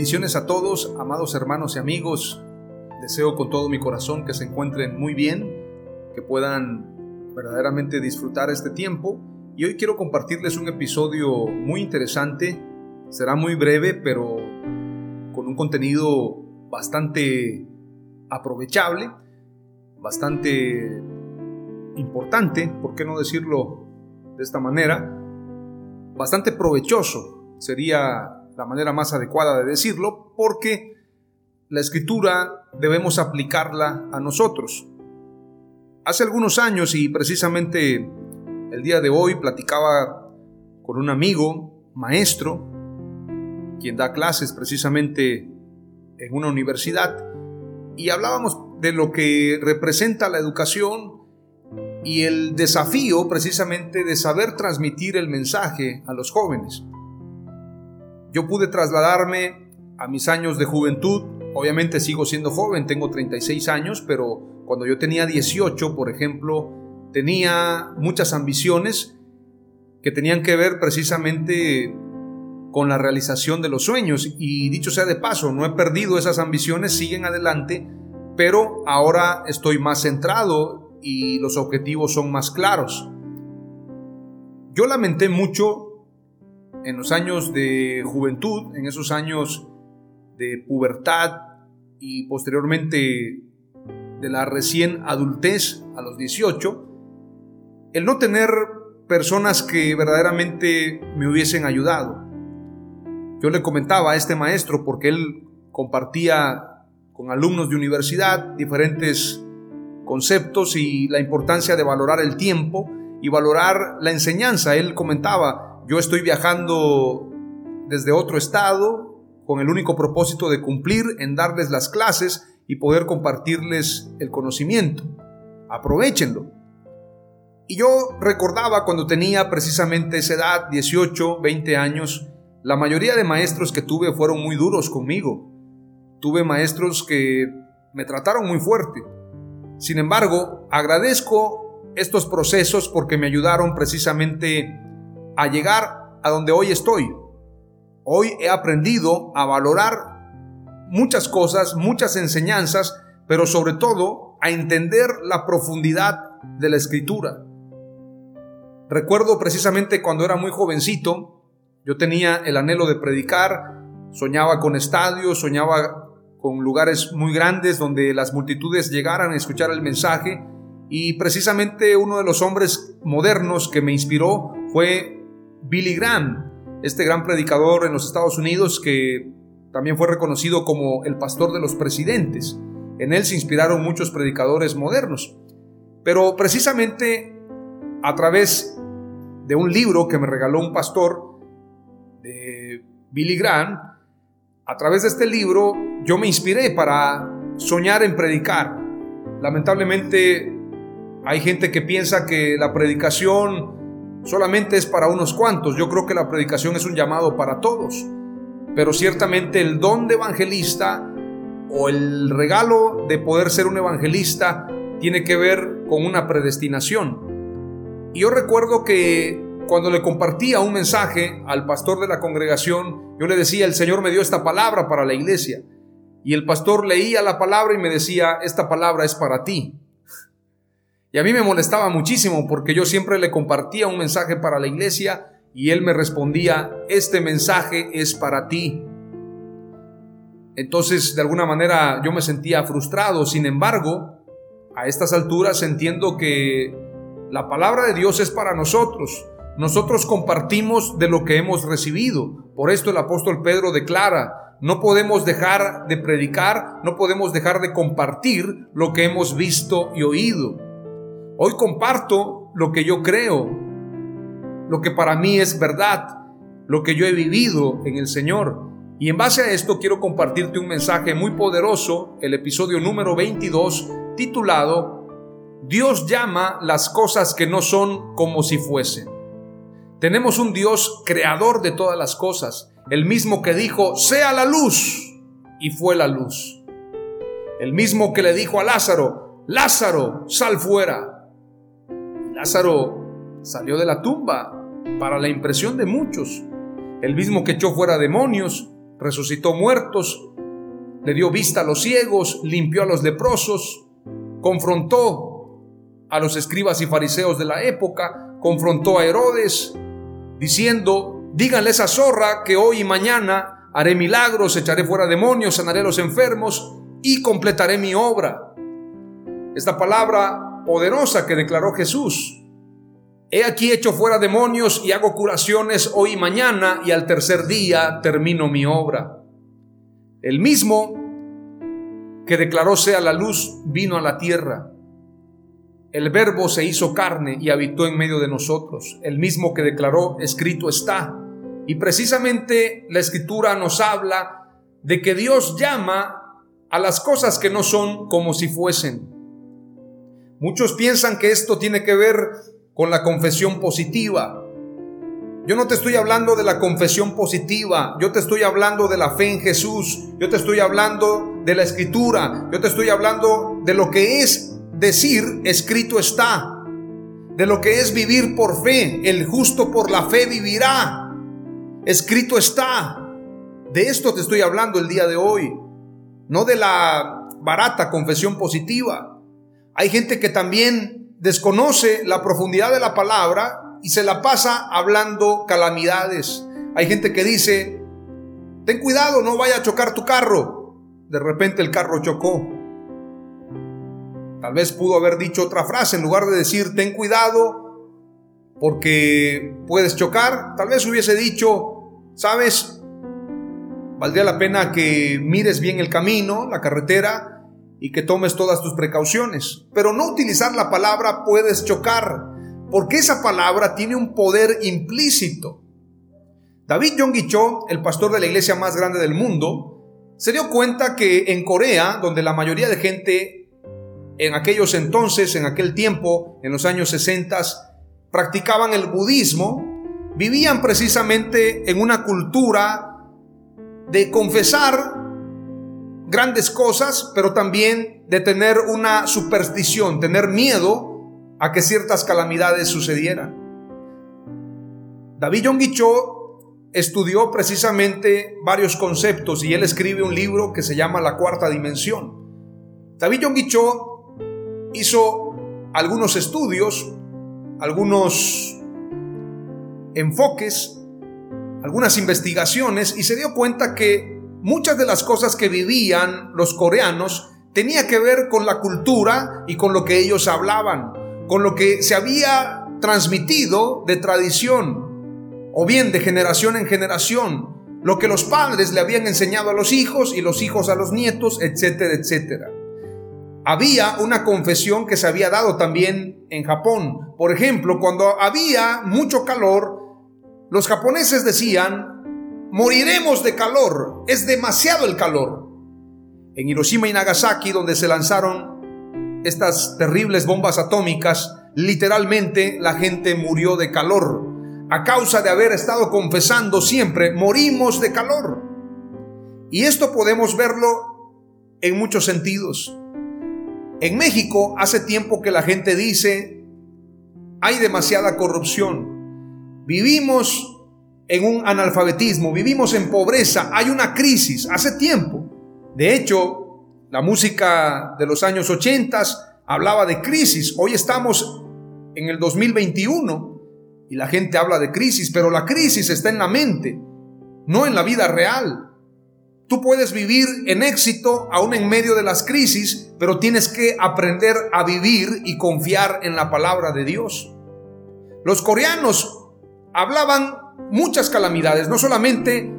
Bendiciones a todos, amados hermanos y amigos. Deseo con todo mi corazón que se encuentren muy bien, que puedan verdaderamente disfrutar este tiempo. Y hoy quiero compartirles un episodio muy interesante. Será muy breve, pero con un contenido bastante aprovechable, bastante importante, ¿por qué no decirlo de esta manera? Bastante provechoso sería la manera más adecuada de decirlo, porque la escritura debemos aplicarla a nosotros. Hace algunos años y precisamente el día de hoy platicaba con un amigo, maestro, quien da clases precisamente en una universidad, y hablábamos de lo que representa la educación y el desafío precisamente de saber transmitir el mensaje a los jóvenes. Yo pude trasladarme a mis años de juventud. Obviamente sigo siendo joven, tengo 36 años, pero cuando yo tenía 18, por ejemplo, tenía muchas ambiciones que tenían que ver precisamente con la realización de los sueños. Y dicho sea de paso, no he perdido esas ambiciones, siguen adelante, pero ahora estoy más centrado y los objetivos son más claros. Yo lamenté mucho en los años de juventud, en esos años de pubertad y posteriormente de la recién adultez a los 18, el no tener personas que verdaderamente me hubiesen ayudado. Yo le comentaba a este maestro porque él compartía con alumnos de universidad diferentes conceptos y la importancia de valorar el tiempo y valorar la enseñanza. Él comentaba, yo estoy viajando desde otro estado con el único propósito de cumplir en darles las clases y poder compartirles el conocimiento. Aprovechenlo. Y yo recordaba cuando tenía precisamente esa edad, 18, 20 años, la mayoría de maestros que tuve fueron muy duros conmigo. Tuve maestros que me trataron muy fuerte. Sin embargo, agradezco estos procesos porque me ayudaron precisamente a llegar a donde hoy estoy. Hoy he aprendido a valorar muchas cosas, muchas enseñanzas, pero sobre todo a entender la profundidad de la escritura. Recuerdo precisamente cuando era muy jovencito, yo tenía el anhelo de predicar, soñaba con estadios, soñaba con lugares muy grandes donde las multitudes llegaran a escuchar el mensaje y precisamente uno de los hombres modernos que me inspiró fue Billy Graham, este gran predicador en los Estados Unidos que también fue reconocido como el pastor de los presidentes. En él se inspiraron muchos predicadores modernos. Pero precisamente a través de un libro que me regaló un pastor de Billy Graham, a través de este libro yo me inspiré para soñar en predicar. Lamentablemente hay gente que piensa que la predicación solamente es para unos cuantos. Yo creo que la predicación es un llamado para todos. Pero ciertamente el don de evangelista o el regalo de poder ser un evangelista tiene que ver con una predestinación. Y yo recuerdo que cuando le compartía un mensaje al pastor de la congregación, yo le decía, el Señor me dio esta palabra para la iglesia. Y el pastor leía la palabra y me decía, esta palabra es para ti. Y a mí me molestaba muchísimo porque yo siempre le compartía un mensaje para la iglesia y él me respondía, este mensaje es para ti. Entonces, de alguna manera, yo me sentía frustrado. Sin embargo, a estas alturas entiendo que la palabra de Dios es para nosotros. Nosotros compartimos de lo que hemos recibido. Por esto el apóstol Pedro declara, no podemos dejar de predicar, no podemos dejar de compartir lo que hemos visto y oído. Hoy comparto lo que yo creo, lo que para mí es verdad, lo que yo he vivido en el Señor. Y en base a esto quiero compartirte un mensaje muy poderoso, el episodio número 22, titulado Dios llama las cosas que no son como si fuesen. Tenemos un Dios creador de todas las cosas, el mismo que dijo, sea la luz, y fue la luz. El mismo que le dijo a Lázaro, Lázaro, sal fuera. Lázaro salió de la tumba para la impresión de muchos. El mismo que echó fuera demonios, resucitó muertos, le dio vista a los ciegos, limpió a los leprosos, confrontó a los escribas y fariseos de la época, confrontó a Herodes, diciendo, díganle a esa zorra que hoy y mañana haré milagros, echaré fuera demonios, sanaré a los enfermos y completaré mi obra. Esta palabra poderosa que declaró Jesús He aquí hecho fuera demonios y hago curaciones hoy y mañana y al tercer día termino mi obra. El mismo que declaró sea la luz vino a la tierra. El verbo se hizo carne y habitó en medio de nosotros. El mismo que declaró escrito está. Y precisamente la escritura nos habla de que Dios llama a las cosas que no son como si fuesen. Muchos piensan que esto tiene que ver con la confesión positiva. Yo no te estoy hablando de la confesión positiva, yo te estoy hablando de la fe en Jesús, yo te estoy hablando de la escritura, yo te estoy hablando de lo que es decir escrito está, de lo que es vivir por fe, el justo por la fe vivirá, escrito está. De esto te estoy hablando el día de hoy, no de la barata confesión positiva. Hay gente que también desconoce la profundidad de la palabra y se la pasa hablando calamidades. Hay gente que dice, ten cuidado, no vaya a chocar tu carro. De repente el carro chocó. Tal vez pudo haber dicho otra frase en lugar de decir, ten cuidado porque puedes chocar. Tal vez hubiese dicho, sabes, valdría la pena que mires bien el camino, la carretera, y que tomes todas tus precauciones. Pero no utilizar la palabra puedes chocar, porque esa palabra tiene un poder implícito. David Yonggi Cho, el pastor de la iglesia más grande del mundo, se dio cuenta que en Corea, donde la mayoría de gente en aquellos entonces, en aquel tiempo, en los años 60, practicaban el budismo, vivían precisamente en una cultura de confesar grandes cosas, pero también de tener una superstición, tener miedo a que ciertas calamidades sucedieran. David Yonggi estudió precisamente varios conceptos y él escribe un libro que se llama La Cuarta Dimensión. David Yonggi hizo algunos estudios, algunos enfoques, algunas investigaciones y se dio cuenta que muchas de las cosas que vivían los coreanos tenía que ver con la cultura y con lo que ellos hablaban, con lo que se había transmitido de tradición o bien de generación en generación, lo que los padres le habían enseñado a los hijos y los hijos a los nietos, etcétera, etcétera. Había una confesión que se había dado también en Japón. Por ejemplo, cuando había mucho calor, los japoneses decían, moriremos de calor, es demasiado el calor. En Hiroshima y Nagasaki, donde se lanzaron estas terribles bombas atómicas, literalmente la gente murió de calor. A causa de haber estado confesando siempre, morimos de calor. Y esto podemos verlo en muchos sentidos. En México hace tiempo que la gente dice, hay demasiada corrupción, vivimos en un analfabetismo, vivimos en pobreza, hay una crisis hace tiempo. De hecho, la música de los años 80 hablaba de crisis, hoy estamos en el 2021 y la gente habla de crisis, pero la crisis está en la mente, no en la vida real. Tú puedes vivir en éxito aún en medio de las crisis, pero tienes que aprender a vivir y confiar en la palabra de Dios. Los coreanos hablaban muchas calamidades, no solamente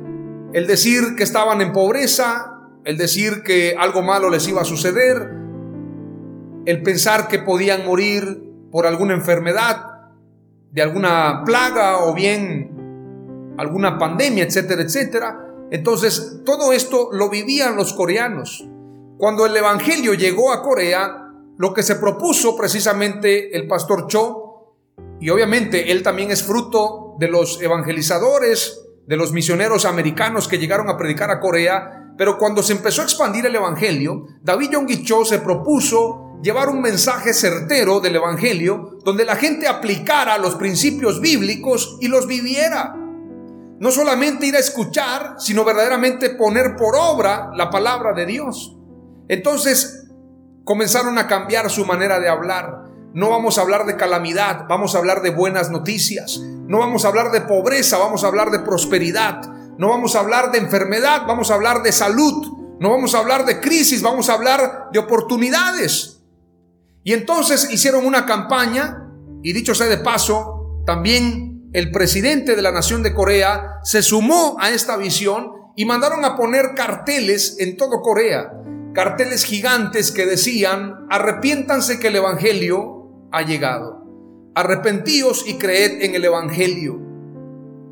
el decir que estaban en pobreza, el decir que algo malo les iba a suceder, el pensar que podían morir por alguna enfermedad, de alguna plaga o bien alguna pandemia, etcétera, etcétera. Entonces, todo esto lo vivían los coreanos. Cuando el Evangelio llegó a Corea, lo que se propuso precisamente el pastor Cho, y obviamente él también es fruto de los evangelizadores, de los misioneros americanos que llegaron a predicar a Corea, pero cuando se empezó a expandir el Evangelio, David Yonggi Cho se propuso llevar un mensaje certero del Evangelio donde la gente aplicara los principios bíblicos y los viviera no solamente ir a escuchar, sino verdaderamente poner por obra la palabra de Dios. Entonces comenzaron a cambiar su manera de hablar. No vamos a hablar de calamidad, vamos a hablar de buenas noticias. No vamos a hablar de pobreza, vamos a hablar de prosperidad. No vamos a hablar de enfermedad, vamos a hablar de salud. No vamos a hablar de crisis, vamos a hablar de oportunidades. Y entonces hicieron una campaña, y dicho sea de paso, también el presidente de la nación de Corea se sumó a esta visión y mandaron a poner carteles en todo Corea, carteles gigantes que decían, arrepiéntanse que el Evangelio ha llegado, arrepentíos y creed en el Evangelio.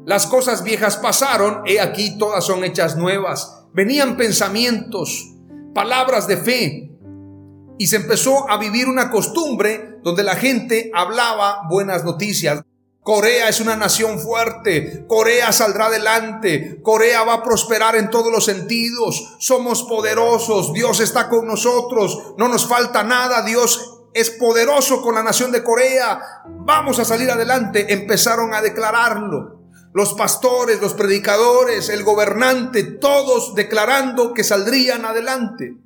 Las cosas viejas pasaron, he aquí todas son hechas nuevas. Venían pensamientos, palabras de fe, y se empezó a vivir una costumbre donde la gente hablaba buenas noticias. Corea es una nación fuerte, Corea saldrá adelante, Corea va a prosperar en todos los sentidos, somos poderosos, Dios está con nosotros, no nos falta nada, Dios es poderoso con la nación de Corea, vamos a salir adelante, empezaron a declararlo. Los pastores, los predicadores, el gobernante, todos declarando que saldrían adelante.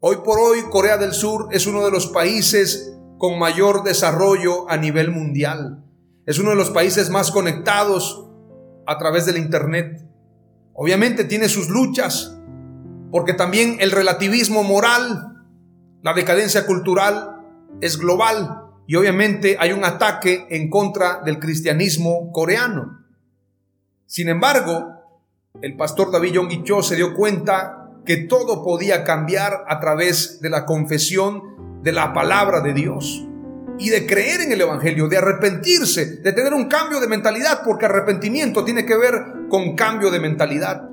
Hoy por hoy Corea del Sur es uno de los países con mayor desarrollo a nivel mundial. Es uno de los países más conectados a través del Internet. Obviamente tiene sus luchas, porque también el relativismo moral, la decadencia cultural es global y obviamente hay un ataque en contra del cristianismo coreano. Sin embargo, el pastor David Yonggi Cho se dio cuenta que todo podía cambiar a través de la confesión de la palabra de Dios y de creer en el Evangelio, de arrepentirse, de tener un cambio de mentalidad, porque arrepentimiento tiene que ver con cambio de mentalidad.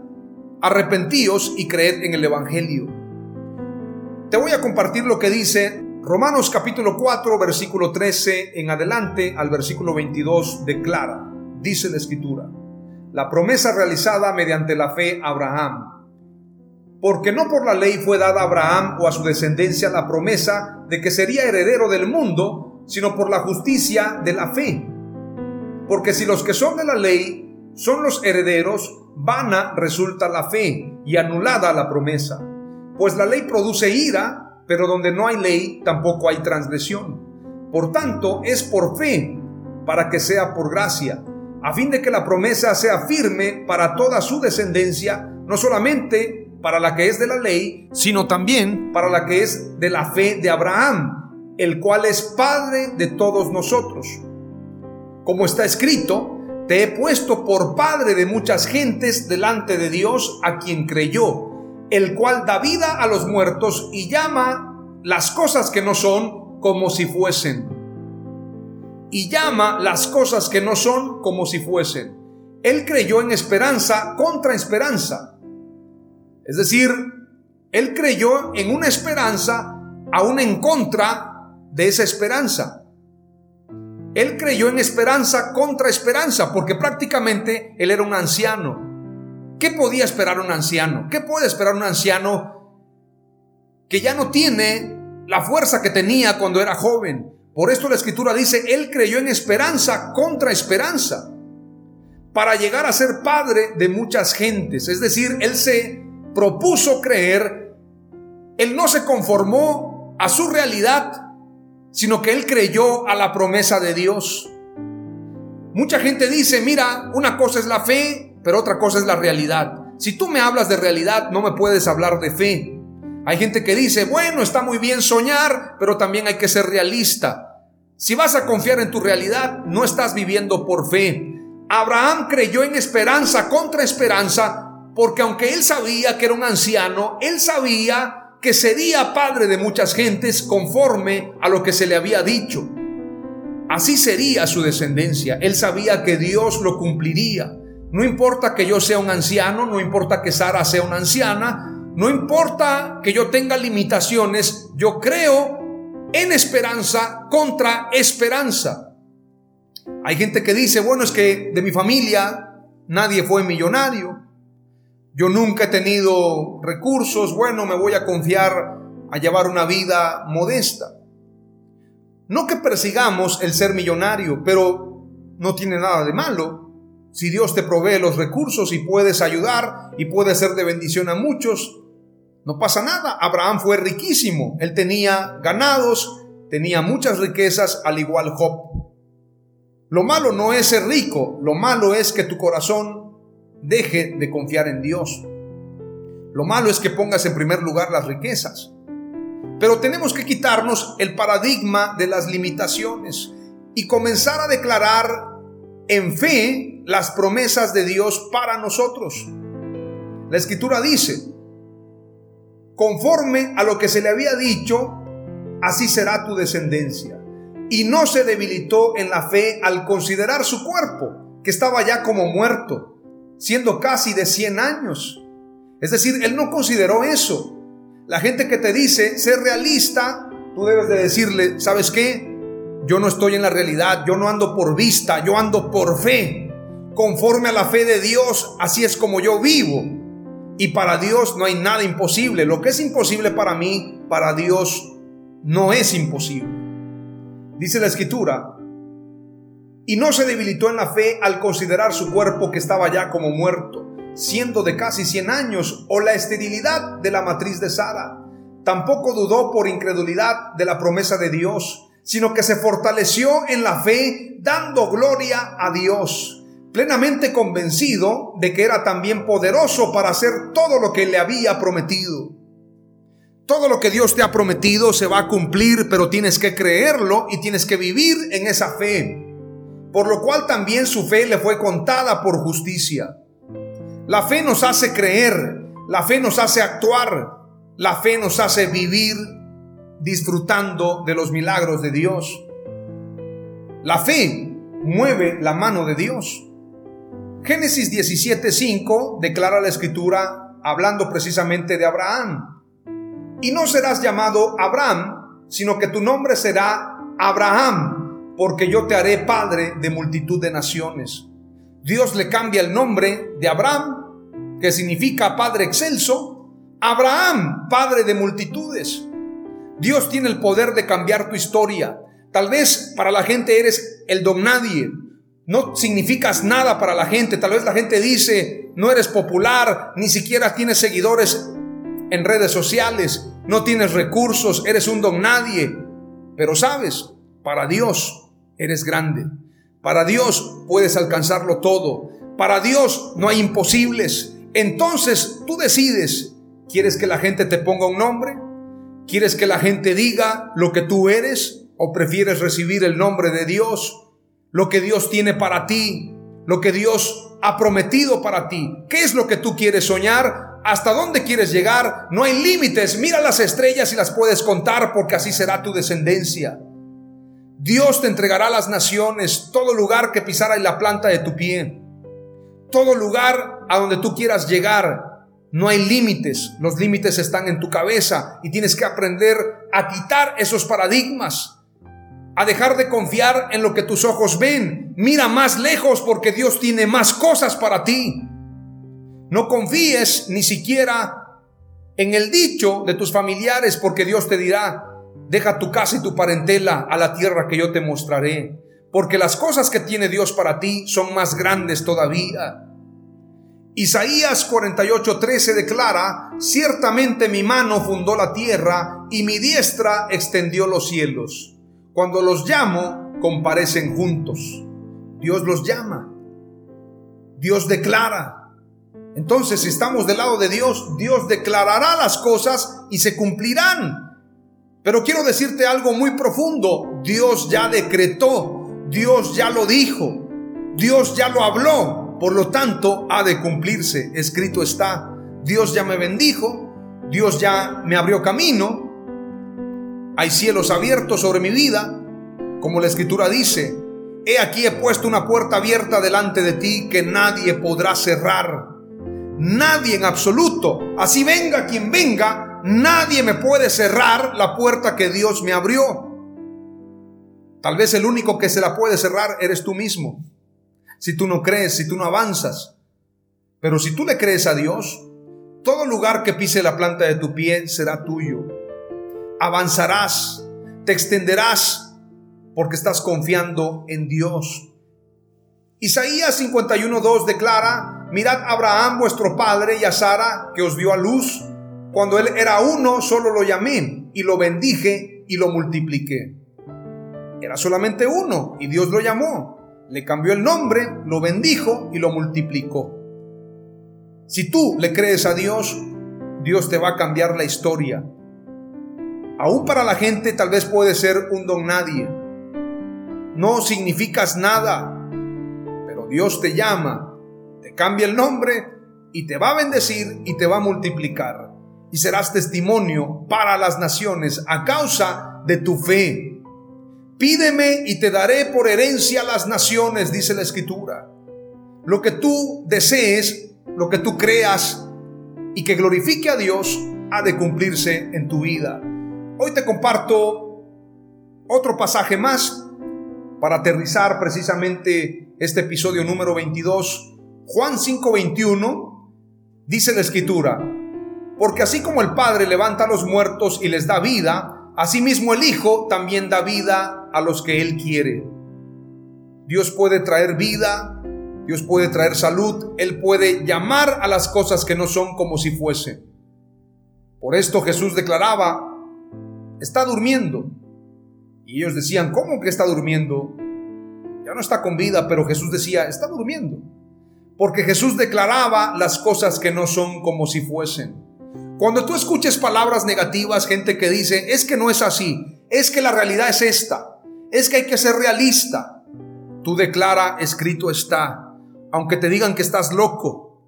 Arrepentíos y creed en el Evangelio. Te voy a compartir lo que dice Romanos capítulo 4, versículo 13 en adelante al versículo 22 declara, dice la escritura, la promesa realizada mediante la fe a Abraham porque no por la ley fue dada a Abraham o a su descendencia la promesa de que sería heredero del mundo, sino por la justicia de la fe. Porque si los que son de la ley son los herederos, vana resulta la fe y anulada la promesa. Pues la ley produce ira, pero donde no hay ley tampoco hay transgresión. Por tanto, es por fe, para que sea por gracia, a fin de que la promesa sea firme para toda su descendencia, no solamente para la que es de la ley, sino también para la que es de la fe de Abraham, el cual es Padre de todos nosotros. Como está escrito, te he puesto por Padre de muchas gentes delante de Dios a quien creyó, el cual da vida a los muertos y llama las cosas que no son como si fuesen. Y llama las cosas que no son como si fuesen. Él creyó en esperanza contra esperanza es decir, él creyó en una esperanza aún en contra de esa esperanza. Él creyó en esperanza contra esperanza porque prácticamente él era un anciano. ¿Qué podía esperar un anciano? ¿Qué puede esperar un anciano que ya no tiene la fuerza que tenía cuando era joven? Por esto la escritura dice, él creyó en esperanza contra esperanza. para llegar a ser padre de muchas gentes. Es decir, él se propuso creer, él no se conformó a su realidad, sino que él creyó a la promesa de Dios. Mucha gente dice, mira, una cosa es la fe, pero otra cosa es la realidad. Si tú me hablas de realidad, no me puedes hablar de fe. Hay gente que dice, bueno, está muy bien soñar, pero también hay que ser realista. Si vas a confiar en tu realidad, no estás viviendo por fe. Abraham creyó en esperanza contra esperanza, porque aunque él sabía que era un anciano, él sabía que sería padre de muchas gentes conforme a lo que se le había dicho. Así sería su descendencia. Él sabía que Dios lo cumpliría. No importa que yo sea un anciano, no importa que Sara sea una anciana, no importa que yo tenga limitaciones, yo creo en esperanza contra esperanza. Hay gente que dice, bueno, es que de mi familia nadie fue millonario. Yo nunca he tenido recursos, bueno, me voy a confiar a llevar una vida modesta. No que persigamos el ser millonario, pero no tiene nada de malo. Si Dios te provee los recursos y puedes ayudar y puedes ser de bendición a muchos, no pasa nada. Abraham fue riquísimo. Él tenía ganados, tenía muchas riquezas, al igual Job. Lo malo no es ser rico, lo malo es que tu corazón deje de confiar en Dios. Lo malo es que pongas en primer lugar las riquezas. Pero tenemos que quitarnos el paradigma de las limitaciones y comenzar a declarar en fe las promesas de Dios para nosotros. La escritura dice, conforme a lo que se le había dicho, así será tu descendencia y no se debilitó en la fe al considerar su cuerpo, que estaba ya como muerto, siendo casi de 100 años. Es decir, él no consideró eso. La gente que te dice ser realista, tú debes de decirle, ¿sabes qué? Yo no estoy en la realidad, yo no ando por vista, yo ando por fe. Conforme a la fe de Dios, así es como yo vivo. Y para Dios no hay nada imposible. Lo que es imposible para mí, para Dios no es imposible. Dice la escritura, y no se debilitó en la fe al considerar su cuerpo que estaba ya como muerto, siendo de casi 100 años, o la esterilidad de la matriz de Sara. Tampoco dudó por incredulidad de la promesa de Dios, sino que se fortaleció en la fe, dando gloria a Dios, plenamente convencido de que era también poderoso para hacer todo lo que le había prometido. Todo lo que Dios te ha prometido se va a cumplir, pero tienes que creerlo y tienes que vivir en esa fe. Por lo cual también su fe le fue contada por justicia. La fe nos hace creer, la fe nos hace actuar, la fe nos hace vivir disfrutando de los milagros de Dios. La fe mueve la mano de Dios. Génesis 17:5 declara la escritura hablando precisamente de Abraham. Y no serás llamado Abraham, sino que tu nombre será Abraham, porque yo te haré padre de multitud de naciones. Dios le cambia el nombre de Abraham, que significa padre excelso, Abraham, padre de multitudes. Dios tiene el poder de cambiar tu historia. Tal vez para la gente eres el don nadie. No significas nada para la gente. Tal vez la gente dice, no eres popular, ni siquiera tienes seguidores en redes sociales, no tienes recursos, eres un don nadie. Pero sabes, para Dios eres grande. Para Dios puedes alcanzarlo todo. Para Dios no hay imposibles. Entonces tú decides, ¿quieres que la gente te ponga un nombre? ¿Quieres que la gente diga lo que tú eres? ¿O prefieres recibir el nombre de Dios? Lo que Dios tiene para ti, lo que Dios ha prometido para ti. ¿Qué es lo que tú quieres soñar? hasta dónde quieres llegar, no hay límites. Mira las estrellas y las puedes contar porque así será tu descendencia. Dios te entregará las naciones, todo lugar que pisara en la planta de tu pie, todo lugar a donde tú quieras llegar. No hay límites, los límites están en tu cabeza y tienes que aprender a quitar esos paradigmas, a dejar de confiar en lo que tus ojos ven. Mira más lejos porque Dios tiene más cosas para ti. No confíes ni siquiera en el dicho de tus familiares porque Dios te dirá, deja tu casa y tu parentela a la tierra que yo te mostraré. porque las cosas que tiene Dios para ti son más grandes todavía. Isaías 48:13 declara, ciertamente mi mano fundó la tierra y mi diestra extendió los cielos. Cuando los llamo, comparecen juntos. Dios los llama. Dios declara. Entonces, si estamos del lado de Dios, Dios declarará las cosas y se cumplirán. Pero quiero decirte algo muy profundo. Dios ya decretó, Dios ya lo dijo, Dios ya lo habló. Por lo tanto, ha de cumplirse. Escrito está, Dios ya me bendijo, Dios ya me abrió camino, hay cielos abiertos sobre mi vida, como la escritura dice, he aquí he puesto una puerta abierta delante de ti que nadie podrá cerrar. Nadie en absoluto, así venga quien venga, nadie me puede cerrar la puerta que Dios me abrió. Tal vez el único que se la puede cerrar eres tú mismo si tú no crees, si tú no avanzas. Pero si tú le crees a Dios, todo lugar que pise la planta de tu pie será tuyo. Avanzarás, te extenderás, porque estás confiando en Dios. Isaías 51.2 declara, mirad a Abraham vuestro padre y a Sara que os dio a luz. Cuando él era uno, solo lo llamé y lo bendije y lo multipliqué. Era solamente uno y Dios lo llamó le cambió el nombre, lo bendijo y lo multiplicó. Si tú le crees a Dios, Dios te va a cambiar la historia. Aún para la gente tal vez puede ser un don nadie. No significas nada, pero Dios te llama, te cambia el nombre y te va a bendecir y te va a multiplicar. Y serás testimonio para las naciones a causa de tu fe, Pídeme y te daré por herencia las naciones, dice la escritura. Lo que tú desees, lo que tú creas y que glorifique a Dios, ha de cumplirse en tu vida. Hoy te comparto otro pasaje más para aterrizar precisamente este episodio número 22. Juan 5:21 dice la escritura, porque así como el Padre levanta a los muertos y les da vida, Asimismo el Hijo también da vida a los que Él quiere. Dios puede traer vida, Dios puede traer salud, Él puede llamar a las cosas que no son como si fuese. Por esto Jesús declaraba, está durmiendo. Y ellos decían, ¿cómo que está durmiendo? Ya no está con vida, pero Jesús decía, está durmiendo. Porque Jesús declaraba las cosas que no son como si fuesen. Cuando tú escuches palabras negativas, gente que dice, es que no es así, es que la realidad es esta, es que hay que ser realista, tú declara, escrito está, aunque te digan que estás loco,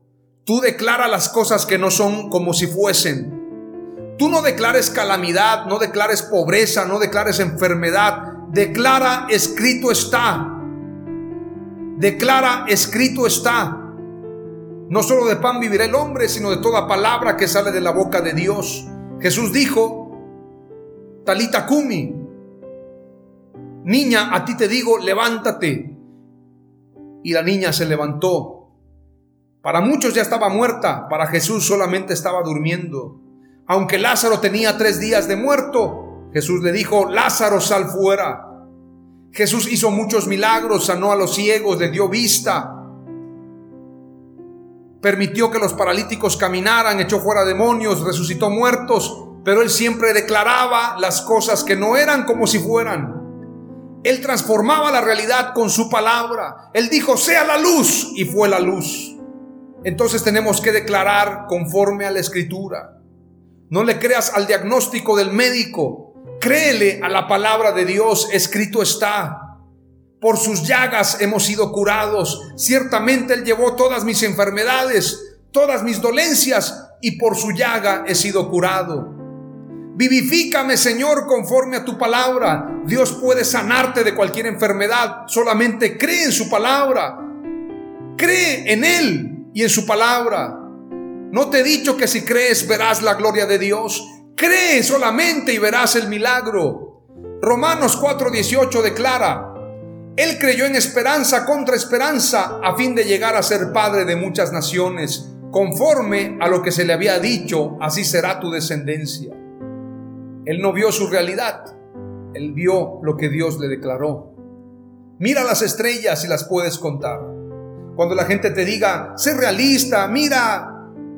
tú declara las cosas que no son como si fuesen. Tú no declares calamidad, no declares pobreza, no declares enfermedad, declara, escrito está. Declara, escrito está. No solo de pan vivirá el hombre, sino de toda palabra que sale de la boca de Dios. Jesús dijo, Talita Kumi, niña, a ti te digo, levántate. Y la niña se levantó. Para muchos ya estaba muerta, para Jesús solamente estaba durmiendo. Aunque Lázaro tenía tres días de muerto, Jesús le dijo, Lázaro, sal fuera. Jesús hizo muchos milagros, sanó a los ciegos, le dio vista, permitió que los paralíticos caminaran, echó fuera demonios, resucitó muertos, pero él siempre declaraba las cosas que no eran como si fueran. Él transformaba la realidad con su palabra. Él dijo, sea la luz, y fue la luz. Entonces tenemos que declarar conforme a la escritura. No le creas al diagnóstico del médico, créele a la palabra de Dios, escrito está. Por sus llagas hemos sido curados. Ciertamente Él llevó todas mis enfermedades, todas mis dolencias, y por su llaga he sido curado. Vivifícame, Señor, conforme a tu palabra. Dios puede sanarte de cualquier enfermedad. Solamente cree en su palabra. Cree en Él y en su palabra. No te he dicho que si crees verás la gloria de Dios. Cree solamente y verás el milagro. Romanos 4:18 declara, él creyó en esperanza contra esperanza a fin de llegar a ser padre de muchas naciones. Conforme a lo que se le había dicho, así será tu descendencia. Él no vio su realidad, él vio lo que Dios le declaró. Mira las estrellas y las puedes contar. Cuando la gente te diga, sé realista, mira,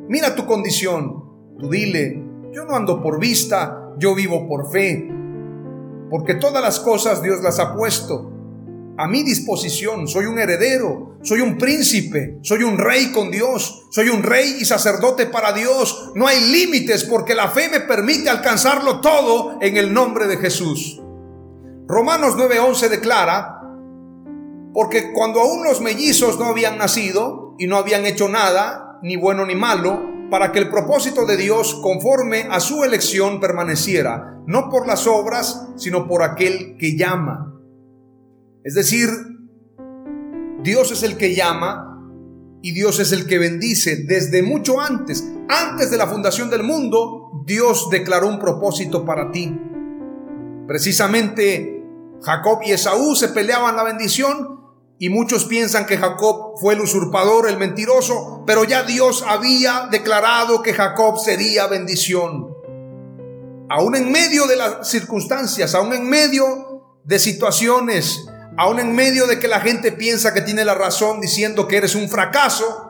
mira tu condición, tú dile, yo no ando por vista, yo vivo por fe. Porque todas las cosas Dios las ha puesto a mi disposición. Soy un heredero, soy un príncipe, soy un rey con Dios, soy un rey y sacerdote para Dios. No hay límites porque la fe me permite alcanzarlo todo en el nombre de Jesús. Romanos 9:11 declara, porque cuando aún los mellizos no habían nacido y no habían hecho nada, ni bueno ni malo, para que el propósito de Dios conforme a su elección permaneciera, no por las obras, sino por aquel que llama. Es decir, Dios es el que llama y Dios es el que bendice. Desde mucho antes, antes de la fundación del mundo, Dios declaró un propósito para ti. Precisamente Jacob y Esaú se peleaban la bendición y muchos piensan que Jacob fue el usurpador, el mentiroso, pero ya Dios había declarado que Jacob sería bendición. Aún en medio de las circunstancias, aún en medio de situaciones, aún en medio de que la gente piensa que tiene la razón diciendo que eres un fracaso,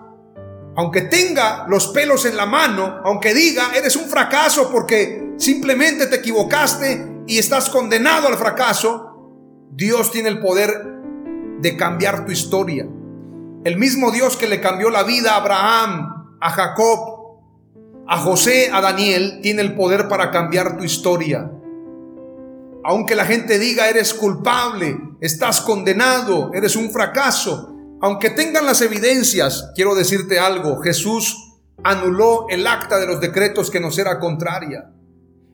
aunque tenga los pelos en la mano, aunque diga eres un fracaso porque simplemente te equivocaste y estás condenado al fracaso, Dios tiene el poder de cambiar tu historia. El mismo Dios que le cambió la vida a Abraham, a Jacob, a José, a Daniel, tiene el poder para cambiar tu historia. Aunque la gente diga eres culpable, estás condenado, eres un fracaso, aunque tengan las evidencias, quiero decirte algo, Jesús anuló el acta de los decretos que nos era contraria.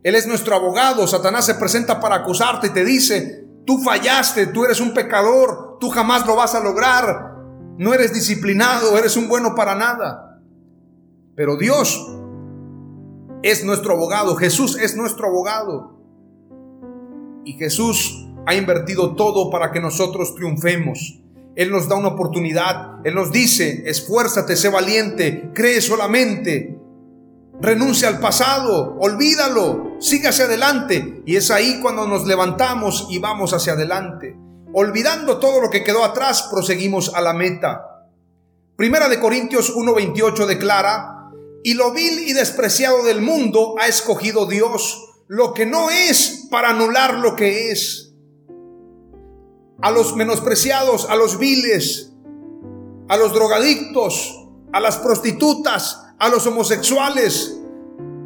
Él es nuestro abogado, Satanás se presenta para acusarte y te dice, tú fallaste, tú eres un pecador, tú jamás lo vas a lograr, no eres disciplinado, eres un bueno para nada. Pero Dios es nuestro abogado, Jesús es nuestro abogado. Y Jesús ha invertido todo para que nosotros triunfemos. Él nos da una oportunidad. Él nos dice, esfuérzate, sé valiente, cree solamente. Renuncia al pasado, olvídalo, sigue hacia adelante. Y es ahí cuando nos levantamos y vamos hacia adelante. Olvidando todo lo que quedó atrás, proseguimos a la meta. Primera de Corintios 1:28 declara, y lo vil y despreciado del mundo ha escogido Dios lo que no es para anular lo que es. A los menospreciados, a los viles, a los drogadictos, a las prostitutas, a los homosexuales,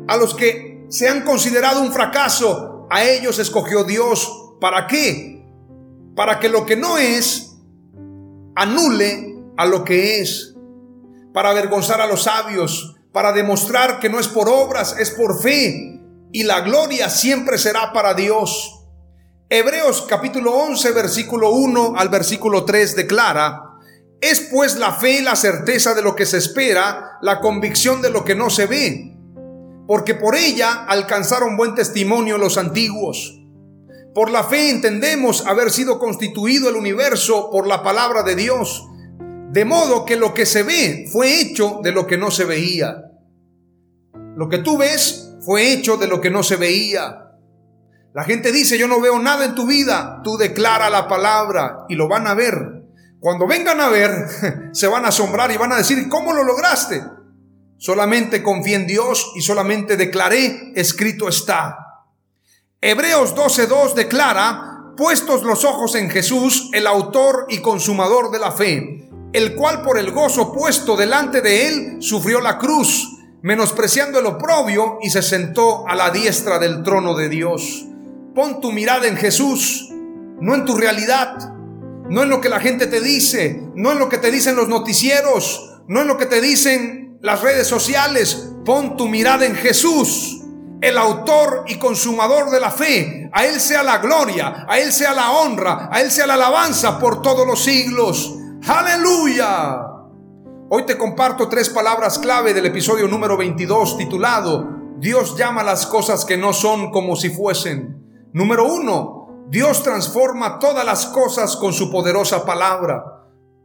a los que se han considerado un fracaso, a ellos escogió Dios. ¿Para qué? Para que lo que no es anule a lo que es. Para avergonzar a los sabios, para demostrar que no es por obras, es por fe y la gloria siempre será para Dios. Hebreos capítulo 11, versículo 1 al versículo 3 declara, es pues la fe y la certeza de lo que se espera, la convicción de lo que no se ve, porque por ella alcanzaron buen testimonio los antiguos. Por la fe entendemos haber sido constituido el universo por la palabra de Dios, de modo que lo que se ve fue hecho de lo que no se veía. Lo que tú ves fue hecho de lo que no se veía. La gente dice, yo no veo nada en tu vida. Tú declara la palabra y lo van a ver. Cuando vengan a ver, se van a asombrar y van a decir, ¿cómo lo lograste? Solamente confié en Dios y solamente declaré, escrito está. Hebreos 12.2 declara, puestos los ojos en Jesús, el autor y consumador de la fe, el cual por el gozo puesto delante de él sufrió la cruz menospreciando el oprobio y se sentó a la diestra del trono de Dios. Pon tu mirada en Jesús, no en tu realidad, no en lo que la gente te dice, no en lo que te dicen los noticieros, no en lo que te dicen las redes sociales. Pon tu mirada en Jesús, el autor y consumador de la fe. A Él sea la gloria, a Él sea la honra, a Él sea la alabanza por todos los siglos. Aleluya. Hoy te comparto tres palabras clave del episodio número 22 titulado Dios llama las cosas que no son como si fuesen. Número uno, Dios transforma todas las cosas con su poderosa palabra.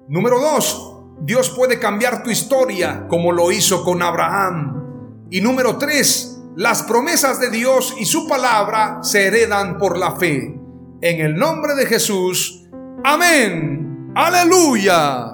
Número dos, Dios puede cambiar tu historia como lo hizo con Abraham. Y número tres, las promesas de Dios y su palabra se heredan por la fe. En el nombre de Jesús. Amén. Aleluya.